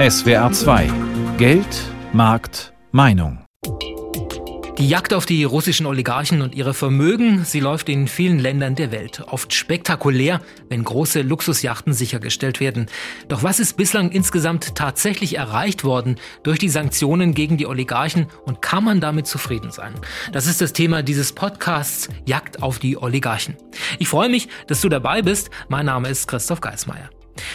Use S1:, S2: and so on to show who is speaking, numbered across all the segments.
S1: SWR 2 Geld, Markt, Meinung.
S2: Die Jagd auf die russischen Oligarchen und ihre Vermögen, sie läuft in vielen Ländern der Welt. Oft spektakulär, wenn große Luxusjachten sichergestellt werden. Doch was ist bislang insgesamt tatsächlich erreicht worden durch die Sanktionen gegen die Oligarchen und kann man damit zufrieden sein? Das ist das Thema dieses Podcasts Jagd auf die Oligarchen. Ich freue mich, dass du dabei bist. Mein Name ist Christoph Geismeier.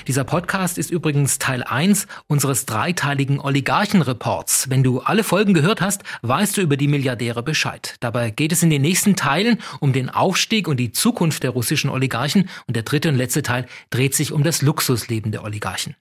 S2: Dieser Podcast ist übrigens Teil 1 unseres dreiteiligen Oligarchenreports. Wenn du alle Folgen gehört hast, weißt du über die Milliardäre Bescheid. Dabei geht es in den nächsten Teilen um den Aufstieg und die Zukunft der russischen Oligarchen und der dritte und letzte Teil dreht sich um das Luxusleben der Oligarchen.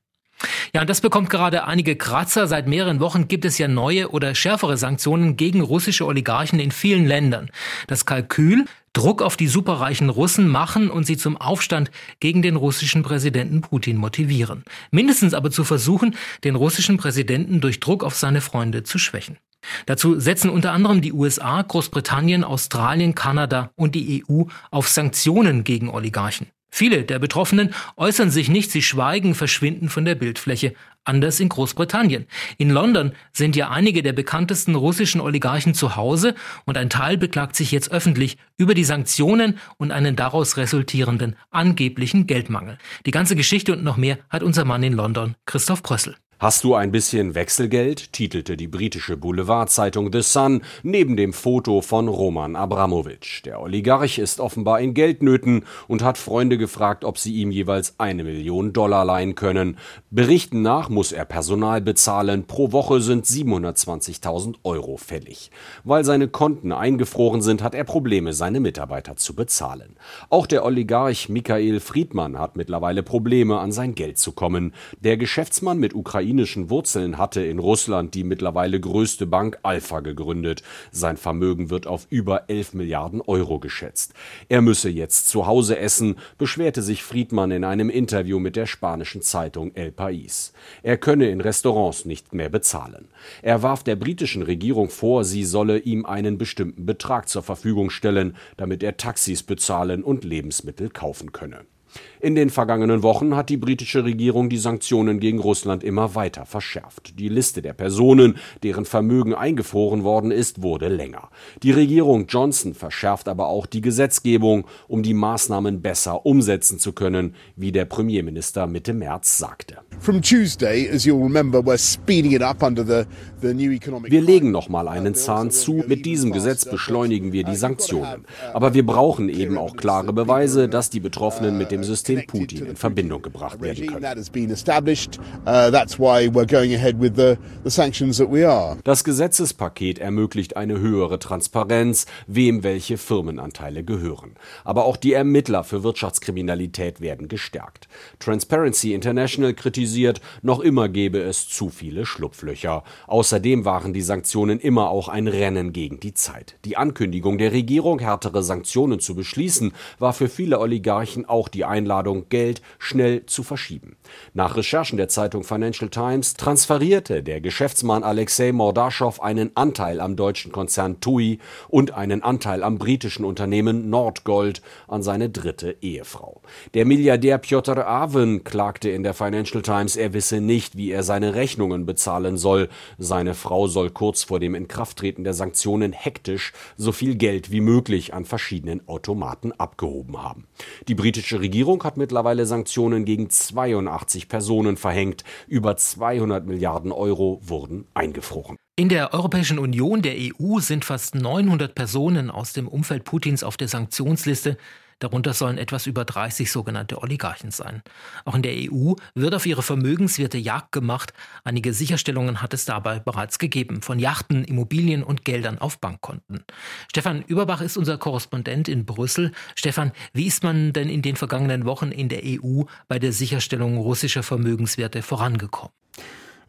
S2: Ja, und das bekommt gerade einige Kratzer. Seit mehreren Wochen gibt es ja neue oder schärfere Sanktionen gegen russische Oligarchen in vielen Ländern. Das Kalkül, Druck auf die superreichen Russen machen und sie zum Aufstand gegen den russischen Präsidenten Putin motivieren. Mindestens aber zu versuchen, den russischen Präsidenten durch Druck auf seine Freunde zu schwächen. Dazu setzen unter anderem die USA, Großbritannien, Australien, Kanada und die EU auf Sanktionen gegen Oligarchen. Viele der Betroffenen äußern sich nicht, sie schweigen, verschwinden von der Bildfläche. Anders in Großbritannien. In London sind ja einige der bekanntesten russischen Oligarchen zu Hause und ein Teil beklagt sich jetzt öffentlich über die Sanktionen und einen daraus resultierenden angeblichen Geldmangel. Die ganze Geschichte und noch mehr hat unser Mann in London, Christoph Prössel.
S3: Hast du ein bisschen Wechselgeld? titelte die britische Boulevardzeitung The Sun neben dem Foto von Roman Abramowitsch. Der Oligarch ist offenbar in Geldnöten und hat Freunde gefragt, ob sie ihm jeweils eine Million Dollar leihen können. Berichten nach muss er Personal bezahlen. Pro Woche sind 720.000 Euro fällig. Weil seine Konten eingefroren sind, hat er Probleme, seine Mitarbeiter zu bezahlen. Auch der Oligarch Michael Friedmann hat mittlerweile Probleme, an sein Geld zu kommen. Der Geschäftsmann mit Ukraine ukrainischen Wurzeln hatte in Russland die mittlerweile größte Bank Alpha gegründet. Sein Vermögen wird auf über 11 Milliarden Euro geschätzt. Er müsse jetzt zu Hause essen, beschwerte sich Friedmann in einem Interview mit der spanischen Zeitung El País. Er könne in Restaurants nicht mehr bezahlen. Er warf der britischen Regierung vor, sie solle ihm einen bestimmten Betrag zur Verfügung stellen, damit er Taxis bezahlen und Lebensmittel kaufen könne. In den vergangenen Wochen hat die britische Regierung die Sanktionen gegen Russland immer weiter verschärft. Die Liste der Personen, deren Vermögen eingefroren worden ist, wurde länger. Die Regierung Johnson verschärft aber auch die Gesetzgebung, um die Maßnahmen besser umsetzen zu können, wie der Premierminister Mitte März sagte. Wir legen noch mal einen Zahn zu. Mit diesem Gesetz beschleunigen wir die Sanktionen. Aber wir brauchen eben auch klare Beweise, dass die Betroffenen mit dem System Putin in Verbindung gebracht werden können. Uh, das Gesetzespaket ermöglicht eine höhere Transparenz, wem welche Firmenanteile gehören. Aber auch die Ermittler für Wirtschaftskriminalität werden gestärkt. Transparency International kritisiert, noch immer gebe es zu viele Schlupflöcher. Außerdem waren die Sanktionen immer auch ein Rennen gegen die Zeit. Die Ankündigung der Regierung, härtere Sanktionen zu beschließen, war für viele Oligarchen auch die Einladung, Geld schnell zu verschieben. Nach Recherchen der Zeitung Financial Times transferierte der Geschäftsmann Alexei Mordaschow einen Anteil am deutschen Konzern TUI und einen Anteil am britischen Unternehmen Nordgold an seine dritte Ehefrau. Der Milliardär Piotr Aven klagte in der Financial Times, er wisse nicht, wie er seine Rechnungen bezahlen soll. Seine Frau soll kurz vor dem Inkrafttreten der Sanktionen hektisch so viel Geld wie möglich an verschiedenen Automaten abgehoben haben. Die britische Regierung Regierung hat mittlerweile Sanktionen gegen 82 Personen verhängt. Über 200 Milliarden Euro wurden eingefroren.
S2: In der Europäischen Union, der EU, sind fast 900 Personen aus dem Umfeld Putins auf der Sanktionsliste. Darunter sollen etwas über 30 sogenannte Oligarchen sein. Auch in der EU wird auf ihre Vermögenswerte Jagd gemacht. Einige Sicherstellungen hat es dabei bereits gegeben, von Yachten, Immobilien und Geldern auf Bankkonten. Stefan Überbach ist unser Korrespondent in Brüssel. Stefan, wie ist man denn in den vergangenen Wochen in der EU bei der Sicherstellung russischer Vermögenswerte vorangekommen?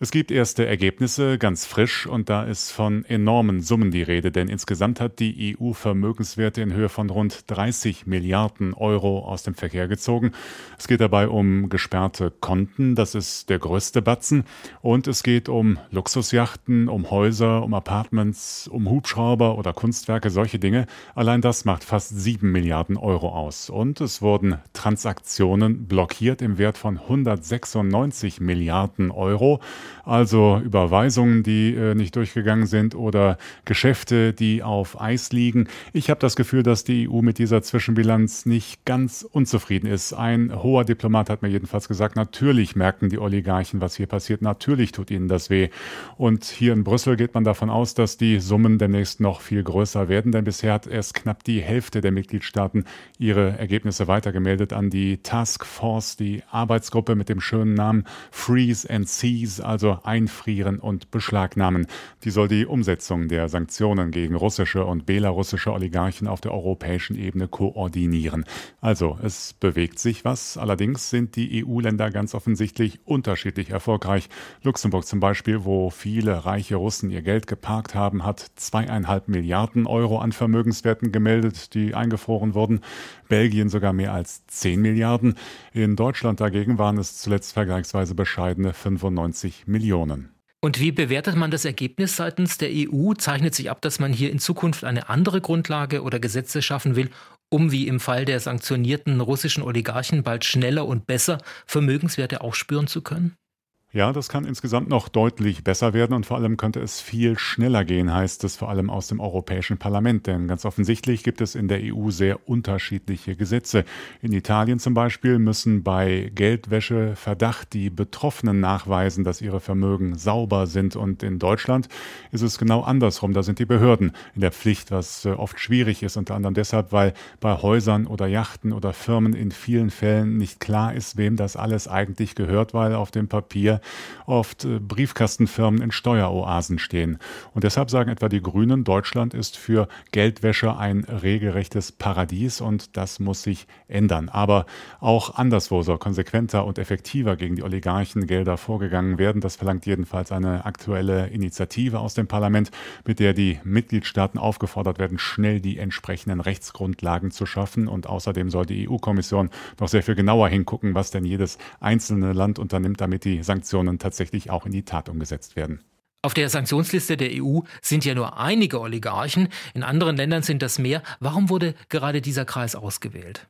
S4: Es gibt erste Ergebnisse, ganz frisch, und da ist von enormen Summen die Rede, denn insgesamt hat die EU Vermögenswerte in Höhe von rund 30 Milliarden Euro aus dem Verkehr gezogen. Es geht dabei um gesperrte Konten, das ist der größte Batzen, und es geht um Luxusjachten, um Häuser, um Apartments, um Hubschrauber oder Kunstwerke, solche Dinge. Allein das macht fast 7 Milliarden Euro aus. Und es wurden Transaktionen blockiert im Wert von 196 Milliarden Euro also Überweisungen, die äh, nicht durchgegangen sind oder Geschäfte, die auf Eis liegen. Ich habe das Gefühl, dass die EU mit dieser Zwischenbilanz nicht ganz unzufrieden ist. Ein hoher Diplomat hat mir jedenfalls gesagt, natürlich merken die Oligarchen, was hier passiert, natürlich tut ihnen das weh. Und hier in Brüssel geht man davon aus, dass die Summen demnächst noch viel größer werden, denn bisher hat erst knapp die Hälfte der Mitgliedstaaten ihre Ergebnisse weitergemeldet an die Task Force, die Arbeitsgruppe mit dem schönen Namen Freeze and Seize, also einfrieren und beschlagnahmen. Die soll die Umsetzung der Sanktionen gegen russische und belarussische Oligarchen auf der europäischen Ebene koordinieren. Also, es bewegt sich was. Allerdings sind die EU-Länder ganz offensichtlich unterschiedlich erfolgreich. Luxemburg zum Beispiel, wo viele reiche Russen ihr Geld geparkt haben, hat zweieinhalb Milliarden Euro an Vermögenswerten gemeldet, die eingefroren wurden. Belgien sogar mehr als 10 Milliarden. In Deutschland dagegen waren es zuletzt vergleichsweise bescheidene 95 Millionen.
S2: Und wie bewertet man das Ergebnis seitens der EU? Zeichnet sich ab, dass man hier in Zukunft eine andere Grundlage oder Gesetze schaffen will, um wie im Fall der sanktionierten russischen Oligarchen bald schneller und besser Vermögenswerte aufspüren zu können?
S4: Ja, das kann insgesamt noch deutlich besser werden und vor allem könnte es viel schneller gehen, heißt es vor allem aus dem Europäischen Parlament. Denn ganz offensichtlich gibt es in der EU sehr unterschiedliche Gesetze. In Italien zum Beispiel müssen bei Geldwäscheverdacht die Betroffenen nachweisen, dass ihre Vermögen sauber sind. Und in Deutschland ist es genau andersrum. Da sind die Behörden in der Pflicht, was äh, oft schwierig ist, unter anderem deshalb, weil bei Häusern oder Yachten oder Firmen in vielen Fällen nicht klar ist, wem das alles eigentlich gehört, weil auf dem Papier oft äh, Briefkastenfirmen in Steueroasen stehen. Und deshalb sagen etwa die Grünen, Deutschland ist für Geldwäsche ein regelrechtes Paradies und das muss sich ändern. Aber auch anderswo soll konsequenter und effektiver gegen die Oligarchen Gelder vorgegangen werden. Das verlangt jedenfalls eine aktuelle Initiative aus dem Parlament, mit der die Mitgliedstaaten aufgefordert werden, schnell die entsprechenden Rechtsgrundlagen zu schaffen. Und außerdem soll die EU-Kommission noch sehr viel genauer hingucken, was denn jedes einzelne Land unternimmt, damit die Sanktionen Sanktionen tatsächlich auch in die Tat umgesetzt werden.
S2: Auf der Sanktionsliste der EU sind ja nur einige Oligarchen, in anderen Ländern sind das mehr. Warum wurde gerade dieser Kreis ausgewählt?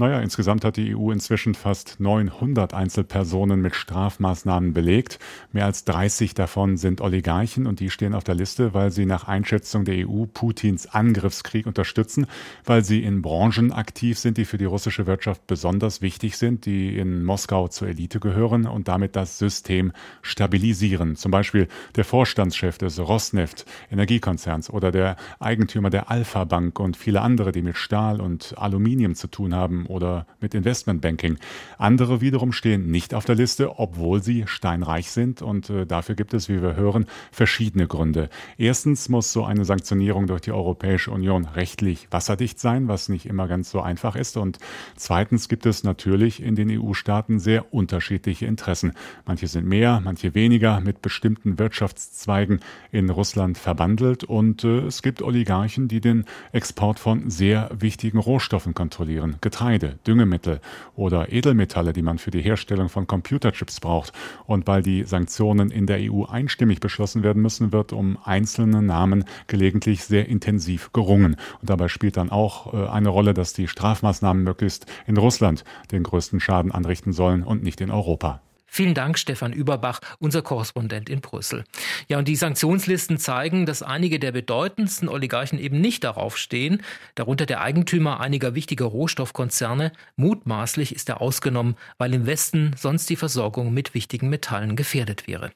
S4: Naja, insgesamt hat die EU inzwischen fast 900 Einzelpersonen mit Strafmaßnahmen belegt. Mehr als 30 davon sind Oligarchen und die stehen auf der Liste, weil sie nach Einschätzung der EU Putins Angriffskrieg unterstützen, weil sie in Branchen aktiv sind, die für die russische Wirtschaft besonders wichtig sind, die in Moskau zur Elite gehören und damit das System stabilisieren. Zum Beispiel der Vorstandschef des Rosneft Energiekonzerns oder der Eigentümer der Alpha Bank und viele andere, die mit Stahl und Aluminium zu tun haben oder mit Investmentbanking. Andere wiederum stehen nicht auf der Liste, obwohl sie steinreich sind und äh, dafür gibt es, wie wir hören, verschiedene Gründe. Erstens muss so eine Sanktionierung durch die Europäische Union rechtlich wasserdicht sein, was nicht immer ganz so einfach ist und zweitens gibt es natürlich in den EU-Staaten sehr unterschiedliche Interessen. Manche sind mehr, manche weniger mit bestimmten Wirtschaftszweigen in Russland verbandelt und äh, es gibt Oligarchen, die den Export von sehr wichtigen Rohstoffen kontrollieren. Getreide Getreide, Düngemittel oder Edelmetalle, die man für die Herstellung von Computerchips braucht. Und weil die Sanktionen in der EU einstimmig beschlossen werden müssen, wird um einzelne Namen gelegentlich sehr intensiv gerungen. Und dabei spielt dann auch äh, eine Rolle, dass die Strafmaßnahmen möglichst in Russland den größten Schaden anrichten sollen und nicht in Europa.
S2: Vielen Dank, Stefan Überbach, unser Korrespondent in Brüssel. Ja, und die Sanktionslisten zeigen, dass einige der bedeutendsten Oligarchen eben nicht darauf stehen, darunter der Eigentümer einiger wichtiger Rohstoffkonzerne. Mutmaßlich ist er ausgenommen, weil im Westen sonst die Versorgung mit wichtigen Metallen gefährdet wäre.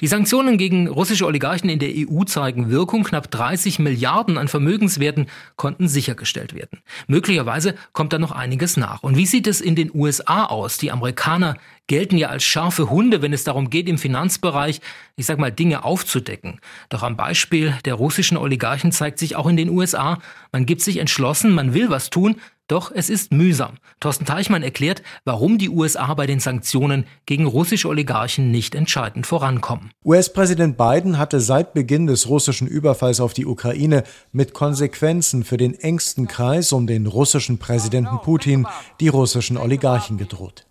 S2: Die Sanktionen gegen russische Oligarchen in der EU zeigen Wirkung. Knapp 30 Milliarden an Vermögenswerten konnten sichergestellt werden. Möglicherweise kommt da noch einiges nach. Und wie sieht es in den USA aus? Die Amerikaner gelten ja als scharfe Hunde, wenn es darum geht, im Finanzbereich, ich sag mal, Dinge aufzudecken. Doch am Beispiel der russischen Oligarchen zeigt sich auch in den USA, man gibt sich entschlossen, man will was tun, Doch es ist mühsam. Thorsten Teichmann erklärt, warum die USA bei den Sanktionen gegen russische Oligarchen nicht entscheidend vorankommen.
S5: US-Präsident Biden hatte seit Beginn des russischen Überfalls auf die Ukraine mit Konsequenzen für den engsten Kreis um den russischen Präsidenten Putin die russischen Oligarchen gedroht.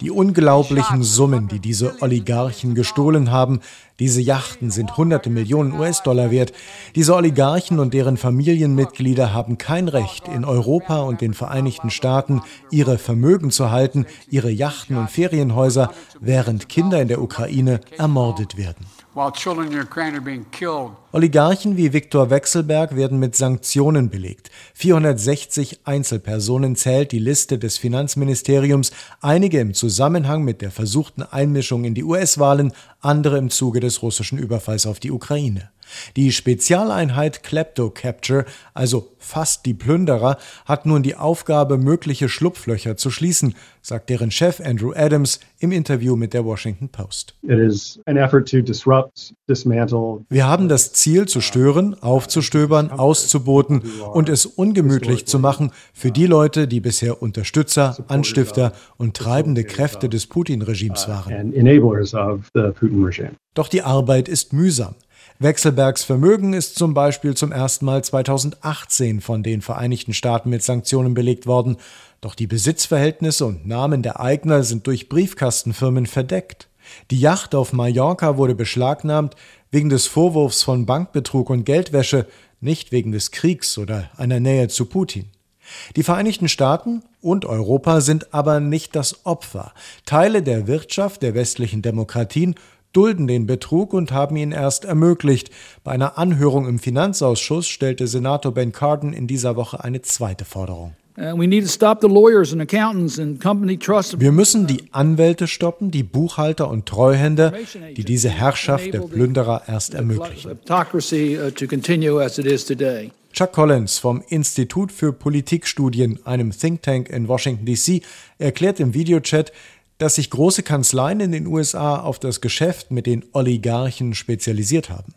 S5: Die unglaublichen Summen, die diese Oligarchen gestohlen haben, diese Yachten sind hunderte Millionen US-Dollar wert. Diese Oligarchen und deren Familienmitglieder haben kein Recht, in Europa und den Vereinigten Staaten ihre Vermögen zu halten, ihre Yachten und Ferienhäuser, während Kinder in der Ukraine ermordet werden. Oligarchen wie Viktor Wechselberg werden mit Sanktionen belegt. 460 Einzelpersonen zählt die Liste des Finanzministeriums, einige im Zusammenhang mit der versuchten Einmischung in die US-Wahlen, andere im Zuge des russischen Überfalls auf die Ukraine. Die Spezialeinheit Klepto Capture, also fast die Plünderer, hat nun die Aufgabe, mögliche Schlupflöcher zu schließen, sagt deren Chef Andrew Adams im Interview mit der Washington Post. Wir haben das Ziel, zu stören, aufzustöbern, auszuboten und es ungemütlich zu machen für die Leute, die bisher Unterstützer, Anstifter und treibende Kräfte des Putin-Regimes waren. Doch die Arbeit ist mühsam. Wechselbergs Vermögen ist zum Beispiel zum ersten Mal 2018 von den Vereinigten Staaten mit Sanktionen belegt worden, doch die Besitzverhältnisse und Namen der Eigner sind durch Briefkastenfirmen verdeckt. Die Yacht auf Mallorca wurde beschlagnahmt wegen des Vorwurfs von Bankbetrug und Geldwäsche, nicht wegen des Kriegs oder einer Nähe zu Putin. Die Vereinigten Staaten und Europa sind aber nicht das Opfer. Teile der Wirtschaft der westlichen Demokratien dulden den Betrug und haben ihn erst ermöglicht. Bei einer Anhörung im Finanzausschuss stellte Senator Ben Cardin in dieser Woche eine zweite Forderung. Wir müssen die Anwälte stoppen, die Buchhalter und Treuhänder, die diese Herrschaft der Plünderer erst ermöglichen. Uh, Chuck Collins vom Institut für Politikstudien, einem Think Tank in Washington, D.C., erklärt im Videochat, dass sich große Kanzleien in den USA auf das Geschäft mit den Oligarchen spezialisiert haben.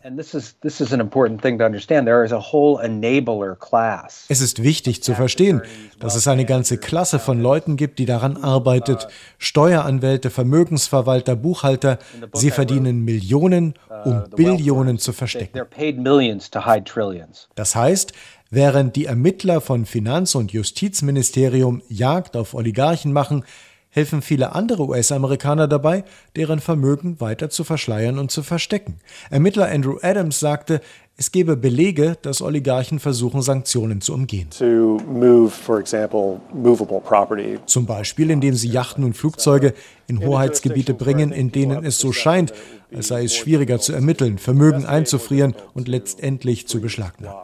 S5: Es ist wichtig zu verstehen, dass es eine ganze Klasse von Leuten gibt, die daran arbeitet. Steueranwälte, Vermögensverwalter, Buchhalter. Sie verdienen Millionen, um Billionen zu verstecken. Das heißt, während die Ermittler von Finanz- und Justizministerium Jagd auf Oligarchen machen, helfen viele andere US-Amerikaner dabei, deren Vermögen weiter zu verschleiern und zu verstecken. Ermittler Andrew Adams sagte, es gebe Belege, dass Oligarchen versuchen, Sanktionen zu umgehen. Zum Beispiel, indem sie Yachten und Flugzeuge in Hoheitsgebiete bringen, in denen es so scheint, als sei es schwieriger zu ermitteln, Vermögen einzufrieren und letztendlich zu beschlagnahmen.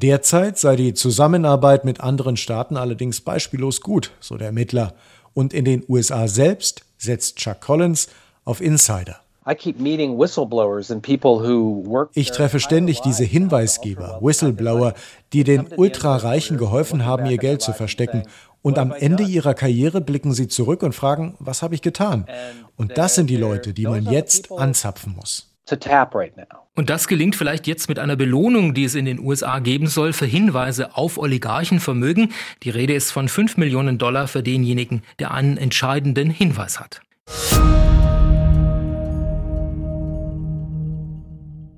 S5: Derzeit sei die Zusammenarbeit mit anderen Staaten allerdings beispiellos gut, so der Ermittler. Und in den USA selbst setzt Chuck Collins auf Insider. Ich treffe ständig diese Hinweisgeber, Whistleblower, die den Ultrareichen geholfen haben, ihr Geld zu verstecken. Und am Ende ihrer Karriere blicken sie zurück und fragen, was habe ich getan? Und das sind die Leute, die man jetzt anzapfen muss to tap
S2: right now. Und das gelingt vielleicht jetzt mit einer Belohnung, die es in den USA geben soll für Hinweise auf Oligarchenvermögen. Die Rede ist von 5 Millionen Dollar für denjenigen, der einen entscheidenden Hinweis hat.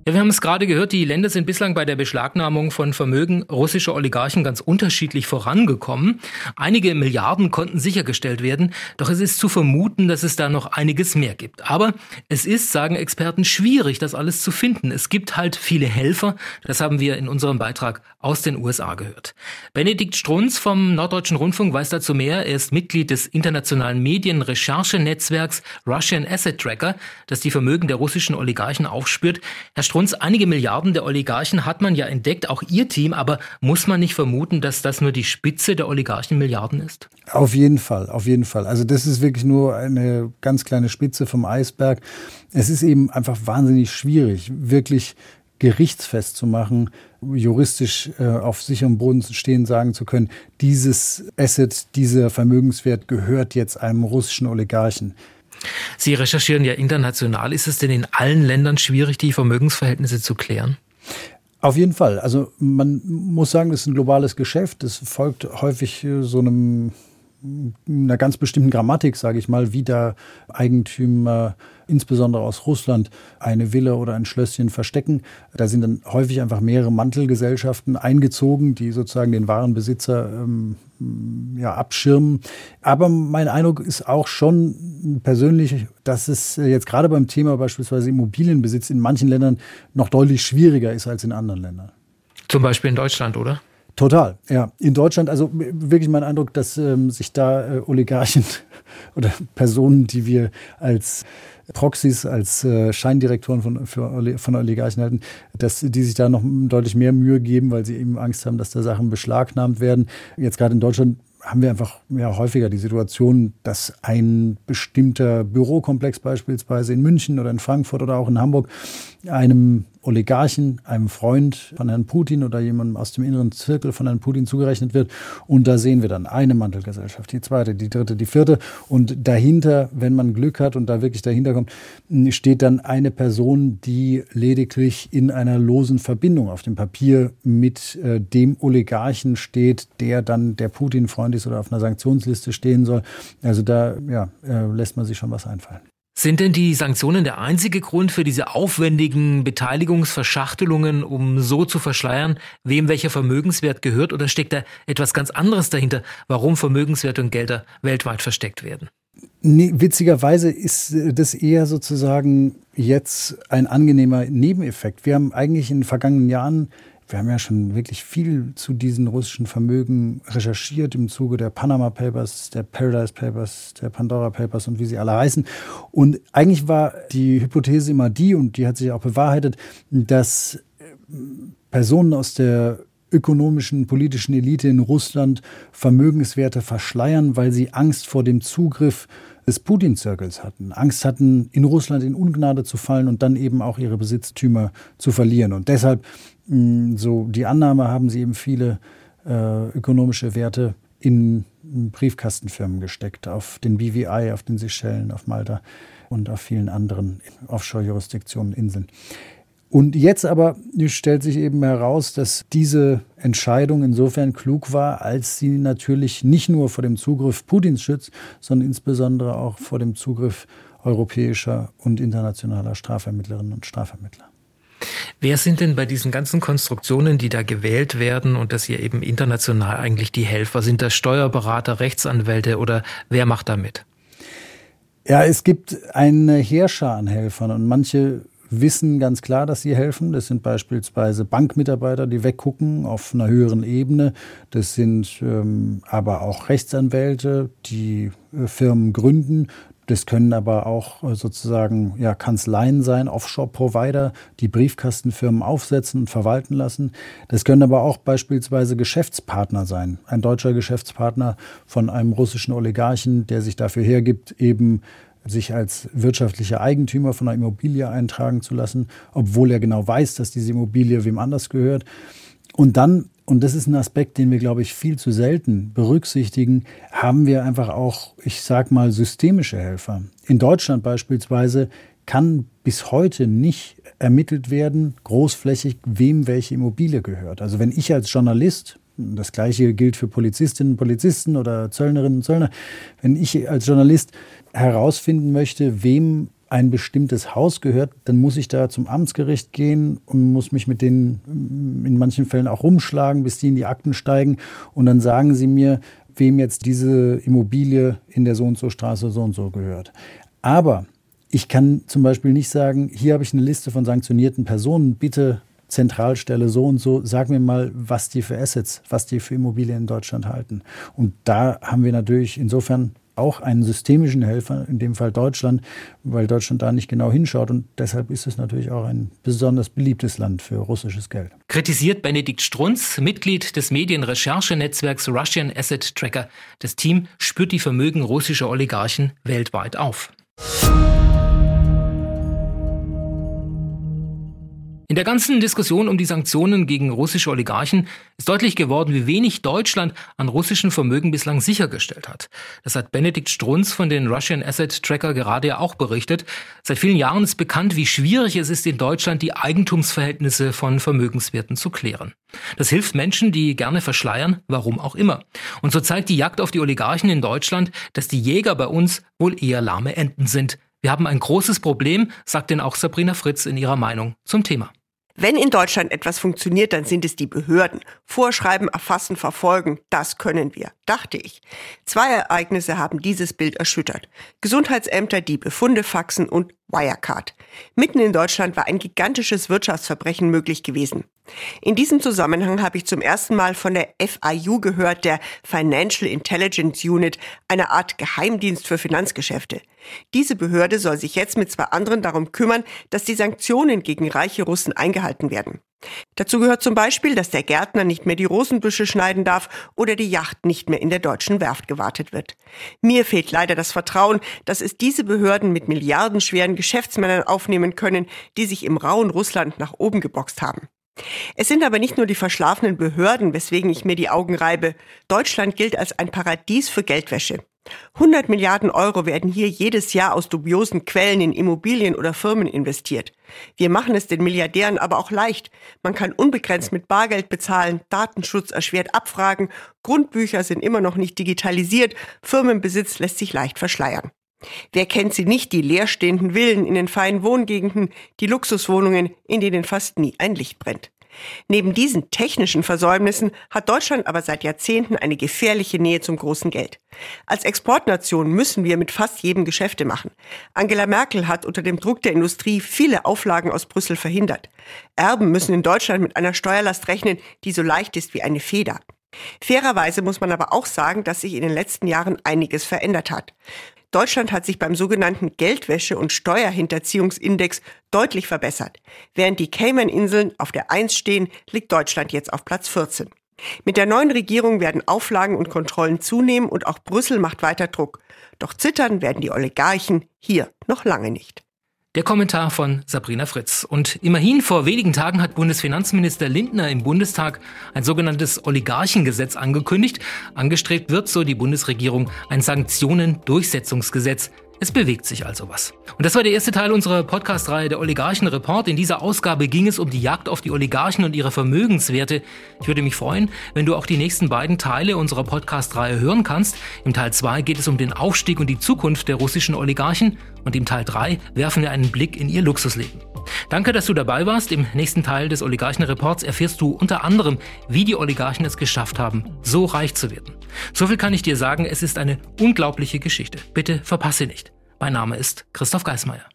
S2: Ja, wir haben es gerade gehört, die Länder sind bislang bei der Beschlagnahmung von Vermögen russischer Oligarchen ganz unterschiedlich vorangekommen. Einige Milliarden konnten sichergestellt werden, doch es ist zu vermuten, dass es da noch einiges mehr gibt. Aber es ist, sagen Experten, schwierig, das alles zu finden. Es gibt halt viele Helfer, das haben wir in unserem Beitrag aus den USA gehört. Benedikt Strunz vom Norddeutschen Rundfunk weiß dazu mehr. Er ist Mitglied des internationalen Medienrecherchenetzwerks Russian Asset Tracker, das die Vermögen der russischen Oligarchen aufspürt. Herr Strunz, einige Milliarden der Oligarchen hat man ja entdeckt, auch Ihr Team, aber muss man nicht vermuten, dass das nur die Spitze der Oligarchen-Milliarden ist?
S6: Auf jeden Fall, auf jeden Fall. Also das ist wirklich nur eine ganz kleine Spitze vom Eisberg. Es ist eben einfach wahnsinnig schwierig, wirklich gerichtsfest zu machen, juristisch äh, auf sicherem Boden stehen, sagen zu können, dieses Asset, dieser Vermögenswert gehört jetzt einem russischen Oligarchen.
S2: Sie recherchieren ja international. Ist es denn in allen Ländern schwierig, die Vermögensverhältnisse zu klären?
S6: Auf jeden Fall. Also man muss sagen, das ist ein globales Geschäft. Es folgt häufig äh, so einem einer ganz bestimmten Grammatik, sage ich mal, wie da Eigentümer, insbesondere aus Russland, eine Villa oder ein Schlösschen verstecken. Da sind dann häufig einfach mehrere Mantelgesellschaften eingezogen, die sozusagen den wahren Besitzer ähm, ja, abschirmen. Aber mein Eindruck ist auch schon persönlich, dass es jetzt gerade beim Thema beispielsweise Immobilienbesitz in manchen Ländern noch deutlich schwieriger ist als in anderen Ländern.
S2: Zum Beispiel in Deutschland, oder?
S6: Total, ja. In Deutschland, also wirklich mein Eindruck, dass ähm, sich da äh, Oligarchen oder Personen, die wir als Proxys, als äh, Scheindirektoren von, für, von Oligarchen halten, dass die sich da noch deutlich mehr Mühe geben, weil sie eben Angst haben, dass da Sachen beschlagnahmt werden. Jetzt gerade in Deutschland haben wir einfach ja, häufiger die Situation, dass ein bestimmter Bürokomplex beispielsweise in München oder in Frankfurt oder auch in Hamburg einem Oligarchen, einem Freund von Herrn Putin oder jemandem aus dem inneren Zirkel von Herrn Putin zugerechnet wird. Und da sehen wir dann eine Mantelgesellschaft, die zweite, die dritte, die vierte. Und dahinter, wenn man Glück hat und da wirklich dahinter kommt, steht dann eine Person, die lediglich in einer losen Verbindung auf dem Papier mit äh, dem Oligarchen steht, der dann der Putin-Freund ist oder auf einer Sanktionsliste stehen soll. Also da ja, äh, lässt man sich schon was einfallen.
S2: Sind denn die Sanktionen der einzige Grund für diese aufwendigen Beteiligungsverschachtelungen, um so zu verschleiern, wem welcher Vermögenswert gehört, oder steckt da etwas ganz anderes dahinter, warum Vermögenswerte und Gelder weltweit versteckt werden?
S6: Nee, witzigerweise ist das eher sozusagen jetzt ein angenehmer Nebeneffekt. Wir haben eigentlich in den vergangenen Jahren wir haben ja schon wirklich viel zu diesen russischen Vermögen recherchiert im Zuge der Panama Papers, der Paradise Papers, der Pandora Papers und wie sie alle heißen. Und eigentlich war die Hypothese immer die, und die hat sich auch bewahrheitet, dass äh, Personen aus der ökonomischen, politischen Elite in Russland Vermögenswerte verschleiern, weil sie Angst vor dem Zugriff des Putin-Zirkels hatten. Angst hatten, in Russland in Ungnade zu fallen und dann eben auch ihre Besitztümer zu verlieren. Und deshalb so die Annahme haben sie eben viele äh, ökonomische Werte in Briefkastenfirmen gesteckt, auf den BVI, auf den Seychellen, auf Malta und auf vielen anderen Offshore-Jurisdiktionen, Inseln. Und jetzt aber stellt sich eben heraus, dass diese Entscheidung insofern klug war, als sie natürlich nicht nur vor dem Zugriff Putins schützt, sondern insbesondere auch vor dem Zugriff europäischer und internationaler Strafvermittlerinnen und Strafvermittler.
S2: Wer sind denn bei diesen ganzen Konstruktionen, die da gewählt werden und das hier eben international eigentlich die Helfer? Sind das Steuerberater, Rechtsanwälte oder wer macht da mit?
S6: Ja, es gibt eine Heerschar an Helfern und manche wissen ganz klar, dass sie helfen. Das sind beispielsweise Bankmitarbeiter, die weggucken auf einer höheren Ebene. Das sind ähm, aber auch Rechtsanwälte, die äh, Firmen gründen. Das können aber auch äh, sozusagen ja, Kanzleien sein, Offshore-Provider, die Briefkastenfirmen aufsetzen und verwalten lassen. Das können aber auch beispielsweise Geschäftspartner sein. Ein deutscher Geschäftspartner von einem russischen Oligarchen, der sich dafür hergibt, eben sich als wirtschaftlicher Eigentümer von einer Immobilie eintragen zu lassen, obwohl er genau weiß, dass diese Immobilie wem anders gehört. Und dann und das ist ein Aspekt, den wir, glaube ich, viel zu selten berücksichtigen, haben wir einfach auch, ich sag mal, systemische Helfer. In Deutschland beispielsweise kann bis heute nicht ermittelt werden, großflächig, wem welche Immobilie gehört. Also wenn ich als Journalist, das gleiche gilt für Polizistinnen und Polizisten oder Zöllnerinnen und Zöllner, wenn ich als Journalist herausfinden möchte, wem ein bestimmtes Haus gehört, dann muss ich da zum Amtsgericht gehen und muss mich mit denen mm, in manchen Fällen auch rumschlagen, bis die in die Akten steigen. Und dann sagen sie mir, wem jetzt diese Immobilie in der so und so Straße so und so gehört. Aber ich kann zum Beispiel nicht sagen, hier habe ich eine Liste von sanktionierten Personen, bitte Zentralstelle so und so, sag mir mal, was die für Assets, was die für Immobilien in Deutschland halten. Und da haben wir natürlich insofern auch einen systemischen Helfer, in dem Fall Deutschland, weil Deutschland da nicht genau hinschaut. Und deshalb ist es natürlich auch ein besonders beliebtes Land für russisches Geld.
S2: Kritisiert Benedikt Strunz, Mitglied des Medienrecherchenetzwerks Russian Asset Tracker. Das Team spürt die Vermögen russischer Oligarchen weltweit auf. In der ganzen Diskussion um die Sanktionen gegen russische Oligarchen ist deutlich geworden, wie wenig Deutschland an russischen Vermögen bislang sichergestellt hat. Das hat Benedikt Strunz von den Russian Asset Tracker gerade ja auch berichtet. Seit vielen Jahren ist bekannt, wie schwierig es ist, in Deutschland die Eigentumsverhältnisse von Vermögenswerten zu klären. Das hilft Menschen, die gerne verschleiern, warum auch immer. Und so zeigt die Jagd auf die Oligarchen in Deutschland, dass die Jäger bei uns wohl eher lahme Enten sind. Wir haben ein großes Problem, sagt denn auch Sabrina Fritz in ihrer Meinung zum Thema.
S7: Wenn in Deutschland etwas funktioniert, dann sind es die Behörden. Vorschreiben, erfassen, verfolgen, das können wir, dachte ich. Zwei Ereignisse haben dieses Bild erschüttert. Gesundheitsämter, die Befunde faxen und Wirecard. Mitten in Deutschland war ein gigantisches Wirtschaftsverbrechen möglich gewesen. In diesem Zusammenhang habe ich zum ersten Mal von der FIU gehört, der Financial Intelligence Unit, einer Art Geheimdienst für Finanzgeschäfte. Diese Behörde soll sich jetzt mit zwei anderen darum kümmern, dass die Sanktionen gegen reiche Russen eingehalten werden. Dazu gehört zum Beispiel, dass der Gärtner nicht mehr die Rosenbüsche schneiden darf oder die Yacht nicht mehr in der deutschen Werft gewartet wird. Mir fehlt leider das Vertrauen, dass es diese Behörden mit milliardenschweren Geschäftsmännern aufnehmen können, die sich im rauen Russland nach oben geboxt haben. Es sind aber nicht nur die verschlafenen Behörden, weswegen ich mir die Augen reibe. Deutschland gilt als ein Paradies für Geldwäsche. 100 Milliarden Euro werden hier jedes Jahr aus dubiosen Quellen in Immobilien oder Firmen investiert. Wir machen es den Milliardären aber auch leicht. Man kann unbegrenzt mit Bargeld bezahlen, Datenschutz erschwert abfragen, Grundbücher sind immer noch nicht digitalisiert, Firmenbesitz lässt sich leicht verschleiern. Wer kennt sie nicht, die leerstehenden Villen in den feinen Wohngegenden, die Luxuswohnungen, in denen fast nie ein Licht brennt. Neben diesen technischen Versäumnissen hat Deutschland aber seit Jahrzehnten eine gefährliche Nähe zum großen Geld. Als Exportnation müssen wir mit fast jedem Geschäfte machen. Angela Merkel hat unter dem Druck der Industrie viele Auflagen aus Brüssel verhindert. Erben müssen in Deutschland mit einer Steuerlast rechnen, die so leicht ist wie eine Feder. Fairerweise muss man aber auch sagen, dass sich in den letzten Jahren einiges verändert hat. Deutschland hat sich beim sogenannten Geldwäsche- und Steuerhinterziehungsindex deutlich verbessert. Während die Cayman-Inseln auf der 1 stehen, liegt Deutschland jetzt auf Platz 14. Mit der neuen Regierung werden Auflagen und Kontrollen zunehmen und auch Brüssel macht weiter Druck. Doch zittern werden die Oligarchen hier noch lange nicht.
S2: Der Kommentar von Sabrina Fritz. Und immerhin vor wenigen Tagen hat Bundesfinanzminister Lindner im Bundestag ein sogenanntes Oligarchengesetz angekündigt. Angestrebt wird, so die Bundesregierung, ein Sanktionen-Durchsetzungsgesetz. Es bewegt sich also was. Und das war der erste Teil unserer Podcast-Reihe der Oligarchen Report. In dieser Ausgabe ging es um die Jagd auf die Oligarchen und ihre Vermögenswerte. Ich würde mich freuen, wenn du auch die nächsten beiden Teile unserer Podcast-Reihe hören kannst. Im Teil 2 geht es um den Aufstieg und die Zukunft der russischen Oligarchen und im Teil 3 werfen wir einen Blick in ihr Luxusleben. Danke, dass du dabei warst. Im nächsten Teil des Oligarchen-Reports erfährst du unter anderem, wie die Oligarchen es geschafft haben, so reich zu werden. So viel kann ich dir sagen, es ist eine unglaubliche Geschichte. Bitte verpasse nicht. Mein Name ist Christoph Geismeier.